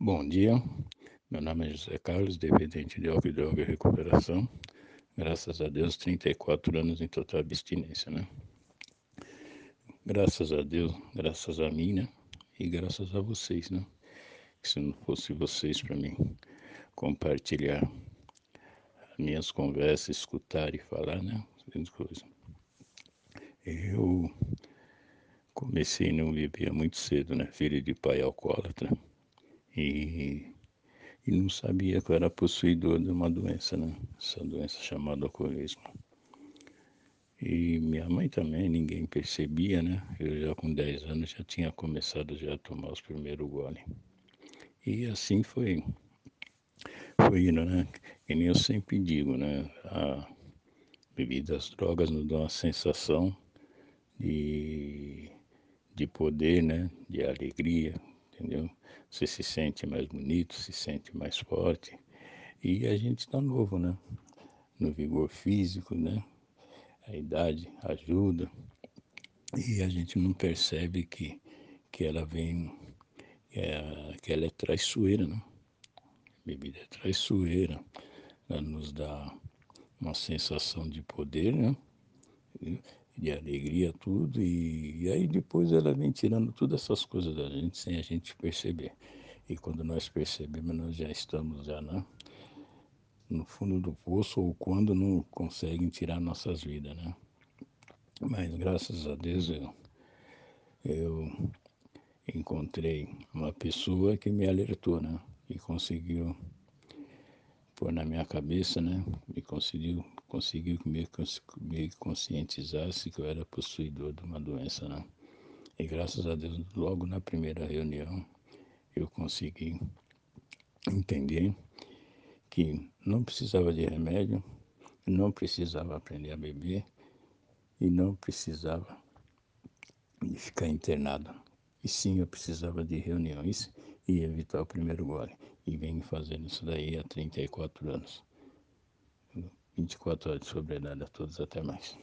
Bom dia, meu nome é José Carlos, dependente de álcool e recuperação. Graças a Deus, 34 anos em total abstinência, né? Graças a Deus, graças a mim, né? E graças a vocês, né? Se não fosse vocês para mim compartilhar minhas conversas, escutar e falar, né? Coisa. Eu comecei não beber muito cedo, né? Filho de pai alcoólatra e, e não sabia que eu era possuidor de uma doença, né? Essa doença chamada alcoolismo. E minha mãe também, ninguém percebia, né? Eu já com 10 anos já tinha começado já a tomar os primeiros goles. E assim foi, foi indo, né? E nem eu sempre digo, né? A bebida, as drogas nos dão a sensação de, de poder, né? De alegria, entendeu? Você se sente mais bonito, se sente mais forte. E a gente está novo, né? No vigor físico, né? A idade ajuda. E a gente não percebe que, que ela vem, é, que ela é traiçoeira, né? A bebida é traiçoeira. Ela nos dá uma sensação de poder, né? De alegria, tudo, e, e, aí depois ela vem tirando todas essas coisas da gente sem a gente perceber. E quando nós percebemos, nós já estamos já né, no fundo do poço ou quando não conseguem tirar nossas vidas, né? Mas graças a Deus eu, eu encontrei uma pessoa que me alertou, né? E conseguiu pôr na minha cabeça, né? E conseguiu, conseguiu me, me conscientizasse que eu era possuidor de uma doença, né? E graças a Deus, logo na primeira reunião, eu consegui entender que não precisava de remédio, não precisava aprender a beber e não precisava ficar internado. E sim, eu precisava de reuniões e evitar o primeiro gole. E venho fazendo isso daí há 34 anos. 24 horas de sobriedade a todos, até mais.